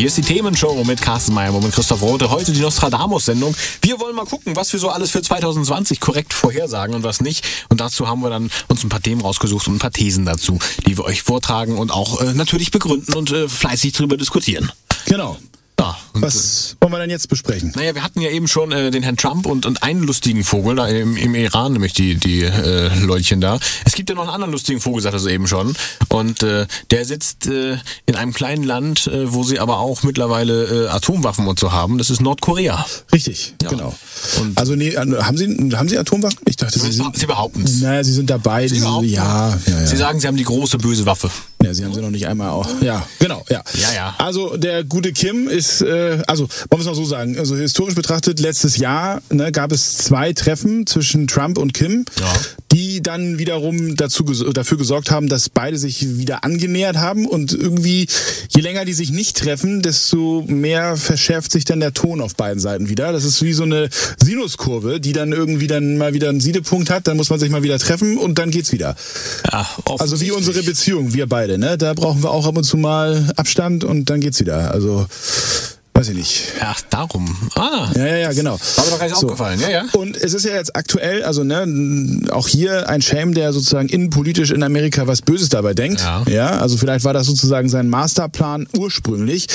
Hier ist die Themenshow mit Carsten Meyer und mit Christoph Rote. Heute die Nostradamus-Sendung. Wir wollen mal gucken, was wir so alles für 2020 korrekt vorhersagen und was nicht. Und dazu haben wir dann uns ein paar Themen rausgesucht und ein paar Thesen dazu, die wir euch vortragen und auch äh, natürlich begründen und äh, fleißig darüber diskutieren. Genau. Ja, und, Was wollen wir denn jetzt besprechen? Naja, wir hatten ja eben schon äh, den Herrn Trump und, und einen lustigen Vogel da im, im Iran, nämlich die, die äh, Leutchen da. Es gibt ja noch einen anderen lustigen Vogel, sagte sie eben schon. Und äh, der sitzt äh, in einem kleinen Land, äh, wo sie aber auch mittlerweile äh, Atomwaffen und so haben. Das ist Nordkorea. Richtig, Ja. genau. Und- also nee, äh, haben Sie haben Sie Atomwaffen? Ich dachte, Sie sind Sie behaupten es. Naja, Sie sind dabei. Sie behaupten- ja, ja, ja. Sie sagen, sie haben die große böse Waffe. Ja, Sie haben sie noch nicht einmal auch. Ja, genau, ja. Ja, ja. Also der gute Kim ist, äh, also wollen wir es mal so sagen, also historisch betrachtet, letztes Jahr ne, gab es zwei Treffen zwischen Trump und Kim, Ja. Die dann wiederum dazu, dafür gesorgt haben, dass beide sich wieder angenähert haben und irgendwie, je länger die sich nicht treffen, desto mehr verschärft sich dann der Ton auf beiden Seiten wieder. Das ist wie so eine Sinuskurve, die dann irgendwie dann mal wieder einen Siedepunkt hat, dann muss man sich mal wieder treffen und dann geht's wieder. Ja, Also wie unsere Beziehung, wir beide, ne? Da brauchen wir auch ab und zu mal Abstand und dann geht's wieder. Also, weiß ich nicht. Ach, darum. Ah. Ja, ja, ja, genau. War mir doch gar nicht aufgefallen. Ja, ja. Und es ist ja jetzt aktuell, also ne, auch hier ein Shame, der sozusagen innenpolitisch in Amerika was Böses dabei denkt. Ja. also vielleicht war das sozusagen sein Masterplan ursprünglich,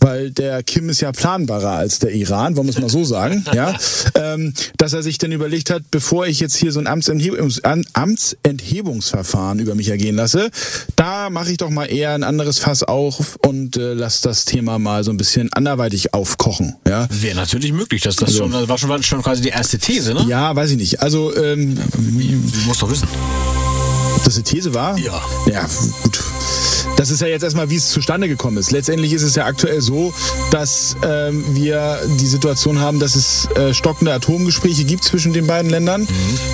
weil der Kim ist ja planbarer als der Iran, wollen wir es mal so sagen, ja, ähm, dass er sich dann überlegt hat, bevor ich jetzt hier so ein Amtsenthebungs Amtsenthebungsverfahren über mich ergehen lasse, da mache ich doch mal eher ein anderes Fass auf und äh, lass das Thema mal so ein bisschen anderweitig aufkochen, ja. Wäre natürlich möglich. Das, das, schon, das war schon, schon quasi die erste These, ne? Ja, weiß ich nicht. Also, ähm, Du musst doch wissen. ob das eine These war? Ja. Ja, gut. Das ist ja jetzt erstmal, wie es zustande gekommen ist. Letztendlich ist es ja aktuell so, dass ähm, wir die Situation haben, dass es äh, stockende Atomgespräche gibt zwischen den beiden Ländern,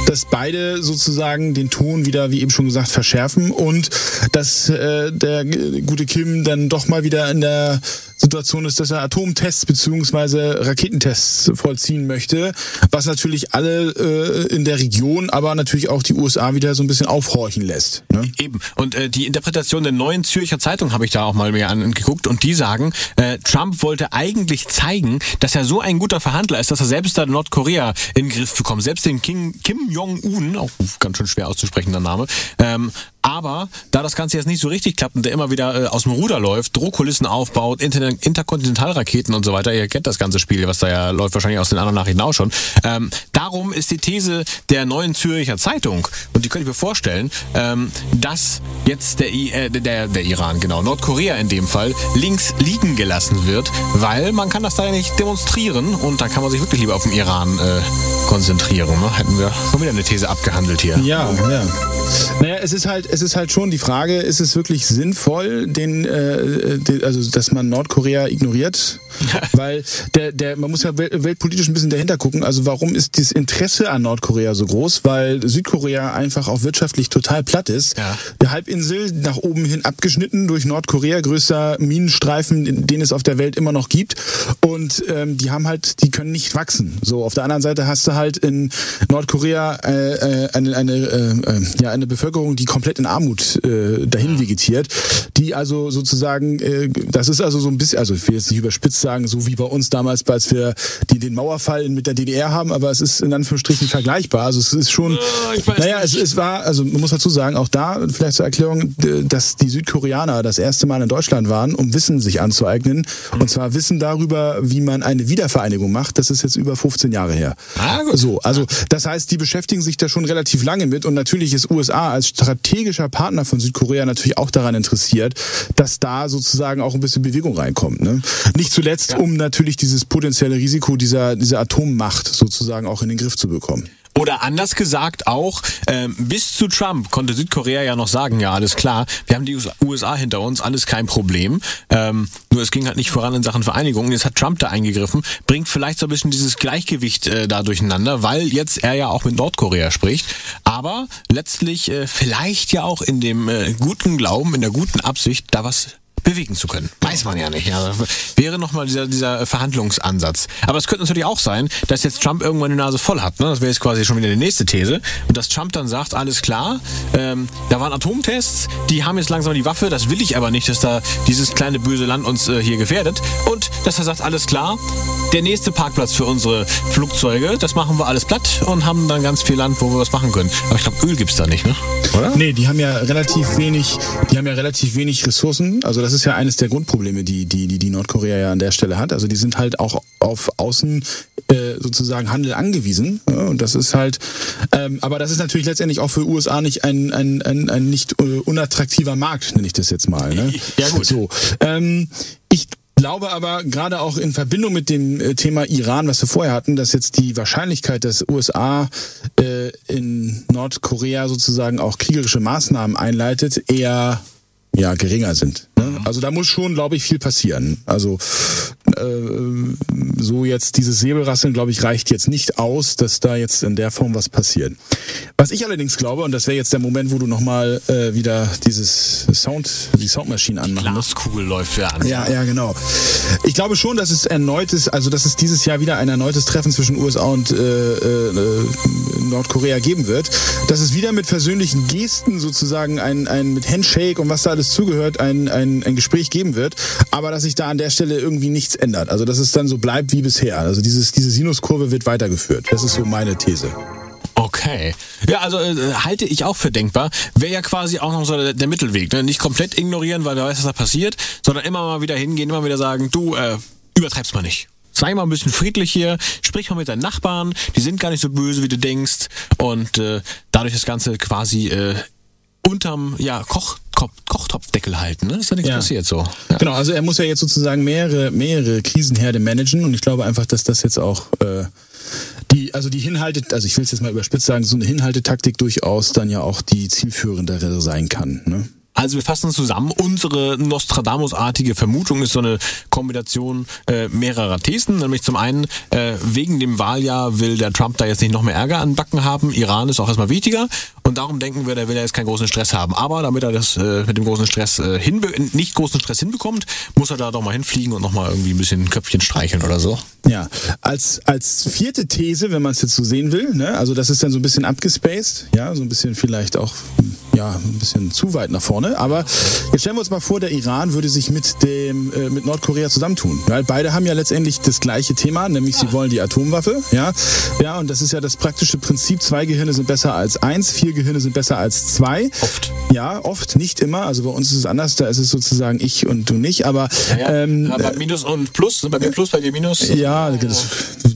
dass beide sozusagen den Ton wieder, wie eben schon gesagt, verschärfen und dass äh, der g- gute Kim dann doch mal wieder in der Situation ist, dass er Atomtests beziehungsweise Raketentests vollziehen möchte, was natürlich alle äh, in der Region, aber natürlich auch die USA wieder so ein bisschen aufhorchen lässt. Ne? Eben. Und äh, die Interpretation der neuen Zürcher Zeitung habe ich da auch mal mir angeguckt und die sagen, äh, Trump wollte eigentlich zeigen, dass er so ein guter Verhandler ist, dass er selbst da Nordkorea in den Griff bekommt. Selbst den King, Kim Jong-un, auch ganz schön schwer auszusprechender Name, ähm, aber da das Ganze jetzt nicht so richtig klappt und der immer wieder äh, aus dem Ruder läuft, Drohkulissen aufbaut, Inter Interkontinentalraketen und so weiter, ihr kennt das ganze Spiel, was da ja läuft wahrscheinlich aus den anderen Nachrichten auch schon. Ähm, darum ist die These der neuen Zürcher Zeitung, und die könnte ich mir vorstellen, ähm, dass jetzt der, I äh, der, der Iran, genau, Nordkorea in dem Fall, links liegen gelassen wird, weil man kann das da ja nicht demonstrieren und da kann man sich wirklich lieber auf den Iran äh, konzentrieren. Ne? Hätten wir schon wieder eine These abgehandelt hier. Ja, ja. Naja, es ist halt, es ist halt schon die Frage, ist es wirklich sinnvoll, den, äh, den also dass man Nordkorea ignoriert? Weil der, der, man muss ja wel- weltpolitisch ein bisschen dahinter gucken. Also warum ist das Interesse an Nordkorea so groß? Weil Südkorea einfach auch wirtschaftlich total platt ist. Ja. Die Halbinsel nach oben hin abgeschnitten durch Nordkorea, größter Minenstreifen, den es auf der Welt immer noch gibt. Und ähm, die haben halt, die können nicht wachsen. So auf der anderen Seite hast du halt in Nordkorea äh, äh, eine, eine, äh, äh, ja, eine Bevölkerung, die komplett in Armut äh, dahin vegetiert, die also sozusagen, äh, das ist also so ein bisschen, also ich will jetzt nicht überspitzt sagen, so wie bei uns damals, als wir die, den Mauerfall mit der DDR haben, aber es ist in Anführungsstrichen vergleichbar. Also es ist schon, weiß naja, es, es war, also man muss dazu sagen, auch da vielleicht zur Erklärung, dass die Südkoreaner das erste Mal in Deutschland waren, um Wissen sich anzueignen. Und zwar Wissen darüber, wie man eine Wiedervereinigung macht. Das ist jetzt über 15 Jahre her. Ah, gut. So, also das heißt, die beschäftigen sich da schon relativ lange mit und natürlich ist USA als strategischer Partner von Südkorea natürlich auch daran interessiert, dass da sozusagen auch ein bisschen Bewegung reinkommt. Ne? Nicht zuletzt, um natürlich dieses potenzielle Risiko dieser, dieser Atommacht sozusagen auch in den Griff zu bekommen. Oder anders gesagt auch, ähm, bis zu Trump konnte Südkorea ja noch sagen, ja, alles klar, wir haben die USA hinter uns, alles kein Problem. Ähm, nur es ging halt nicht voran in Sachen Vereinigung. Jetzt hat Trump da eingegriffen, bringt vielleicht so ein bisschen dieses Gleichgewicht äh, da durcheinander, weil jetzt er ja auch mit Nordkorea spricht. Aber letztlich äh, vielleicht ja auch in dem äh, guten Glauben, in der guten Absicht, da was bewegen zu können. Weiß man ja nicht. Ja. Wäre nochmal dieser, dieser Verhandlungsansatz. Aber es könnte natürlich auch sein, dass jetzt Trump irgendwann die Nase voll hat. Ne? Das wäre jetzt quasi schon wieder die nächste These. Und dass Trump dann sagt, alles klar, ähm, da waren Atomtests, die haben jetzt langsam die Waffe, das will ich aber nicht, dass da dieses kleine böse Land uns äh, hier gefährdet. Und dass er sagt, alles klar, der nächste Parkplatz für unsere Flugzeuge, das machen wir alles platt und haben dann ganz viel Land, wo wir was machen können. Aber ich glaube, Öl gibt's da nicht, ne? Oder? Nee, die haben ja relativ wenig, die haben ja relativ wenig Ressourcen. Also das ist ja eines der Grundprobleme, die, die, die, die Nordkorea ja an der Stelle hat. Also die sind halt auch auf Außen äh, sozusagen Handel angewiesen. Ja, und das ist halt, ähm, aber das ist natürlich letztendlich auch für USA nicht ein, ein, ein, ein nicht äh, unattraktiver Markt, nenne ich das jetzt mal. Ne? Ja, gut. So. Ähm, glaube aber gerade auch in Verbindung mit dem äh, Thema Iran, was wir vorher hatten, dass jetzt die Wahrscheinlichkeit, dass USA äh, in Nordkorea sozusagen auch kriegerische Maßnahmen einleitet, eher ja geringer sind. Ne? Also da muss schon, glaube ich, viel passieren. Also äh, so jetzt dieses Säbelrasseln, glaube ich, reicht jetzt nicht aus, dass da jetzt in der Form was passiert. Was ich allerdings glaube, und das wäre jetzt der Moment, wo du nochmal äh, wieder dieses Sound, die Soundmaschine anmachen musst. Glaskugel läuft ja an. Ja, ja, genau. Ich glaube schon, dass es erneutes, also dass es dieses Jahr wieder ein erneutes Treffen zwischen USA und äh, äh, Nordkorea geben wird. Dass es wieder mit versöhnlichen Gesten sozusagen ein, ein mit Handshake und was da alles zugehört, ein, ein, ein Gespräch geben wird. Aber dass sich da an der Stelle irgendwie nichts ändert. Also dass es dann so bleibt wie bisher. Also dieses, diese Sinuskurve wird weitergeführt. Das ist so meine These. Okay. Ja, also äh, halte ich auch für denkbar. Wäre ja quasi auch noch so der, der Mittelweg. Ne? Nicht komplett ignorieren, weil wer weiß, was da passiert, sondern immer mal wieder hingehen, immer wieder sagen, du, äh, übertreib's mal nicht. Sei mal ein bisschen friedlich hier, sprich mal mit deinen Nachbarn, die sind gar nicht so böse, wie du denkst. Und äh, dadurch das Ganze quasi äh, unterm ja, Koch, Koch, Kochtopfdeckel halten. Ne? Ist ja nichts Ja. passiert so. Ja. Genau, also er muss ja jetzt sozusagen mehrere, mehrere Krisenherde managen und ich glaube einfach, dass das jetzt auch äh, die, also die Hinhalte, also ich will es jetzt mal überspitzt sagen, so eine Hinhaltetaktik durchaus dann ja auch die zielführendere sein kann. Ne? Also wir fassen zusammen. Unsere Nostradamus-artige Vermutung ist so eine Kombination äh, mehrerer Thesen. Nämlich zum einen, äh, wegen dem Wahljahr will der Trump da jetzt nicht noch mehr Ärger an Backen haben. Iran ist auch erstmal wichtiger. Und darum denken wir, der will ja jetzt keinen großen Stress haben. Aber damit er das äh, mit dem großen Stress äh, hinbe nicht großen Stress hinbekommt, muss er da doch mal hinfliegen und nochmal irgendwie ein bisschen Köpfchen streicheln oder so. Ja, als, als vierte These, wenn man es jetzt so sehen will, ne, also das ist dann so ein bisschen abgespaced, ja, so ein bisschen vielleicht auch ja, ein bisschen zu weit nach vorne. Aber jetzt stellen wir uns mal vor, der Iran würde sich mit dem äh, mit Nordkorea zusammentun. Weil beide haben ja letztendlich das gleiche Thema, nämlich sie wollen die Atomwaffe. Ja, ja, und das ist ja das praktische Prinzip: Zwei Gehirne sind besser als eins, vier Gehirne sind besser als zwei. Oft. Ja, oft, nicht immer. Also bei uns ist es anders. Da ist es sozusagen ich und du nicht. Aber ähm, ja, bei Minus und Plus, bei mir Plus, bei dir Minus. ja, das,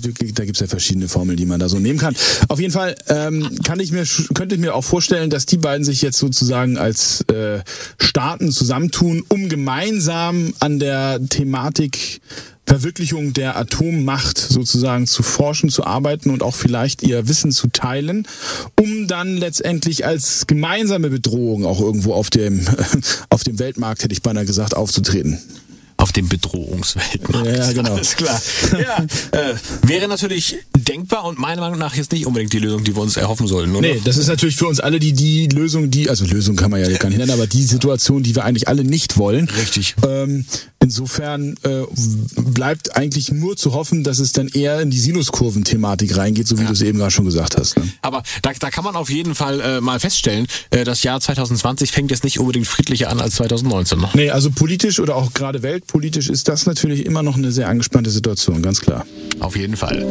da gibt's ja verschiedene Formeln, die man da so nehmen kann. Auf jeden Fall ähm, kann ich mir, könnte ich mir auch vorstellen, dass die beiden sich jetzt sozusagen als äh, Staaten zusammentun, um gemeinsam an der Thematik Verwirklichung der Atommacht sozusagen zu forschen, zu arbeiten und auch vielleicht ihr Wissen zu teilen, um dann letztendlich als gemeinsame Bedrohung auch irgendwo auf dem, auf dem Weltmarkt, hätte ich beinahe gesagt, aufzutreten. Auf dem Bedrohungsweltmarkt. Ja, genau. Alles klar. Ja, äh, wäre natürlich denkbar und meiner Meinung nach jetzt nicht unbedingt die Lösung, die wir uns erhoffen sollten, oder? Nee, das ist natürlich für uns alle die, die Lösung, die, also Lösung kann man ja gar nicht nennen, aber die Situation, die wir eigentlich alle nicht wollen. Richtig. Ähm, insofern äh, bleibt eigentlich nur zu hoffen, dass es dann eher in die Sinuskurven-Thematik reingeht, so wie du es eben gerade schon gesagt hast. Ne? Aber da, da kann man auf jeden Fall äh, mal feststellen, äh, das Jahr 2020 fängt jetzt nicht unbedingt friedlicher an als 2019. Ne? Nee, also politisch oder auch gerade weltpolitisch ist das natürlich immer noch eine sehr angespannte Situation, ganz klar. Auf jeden Fall.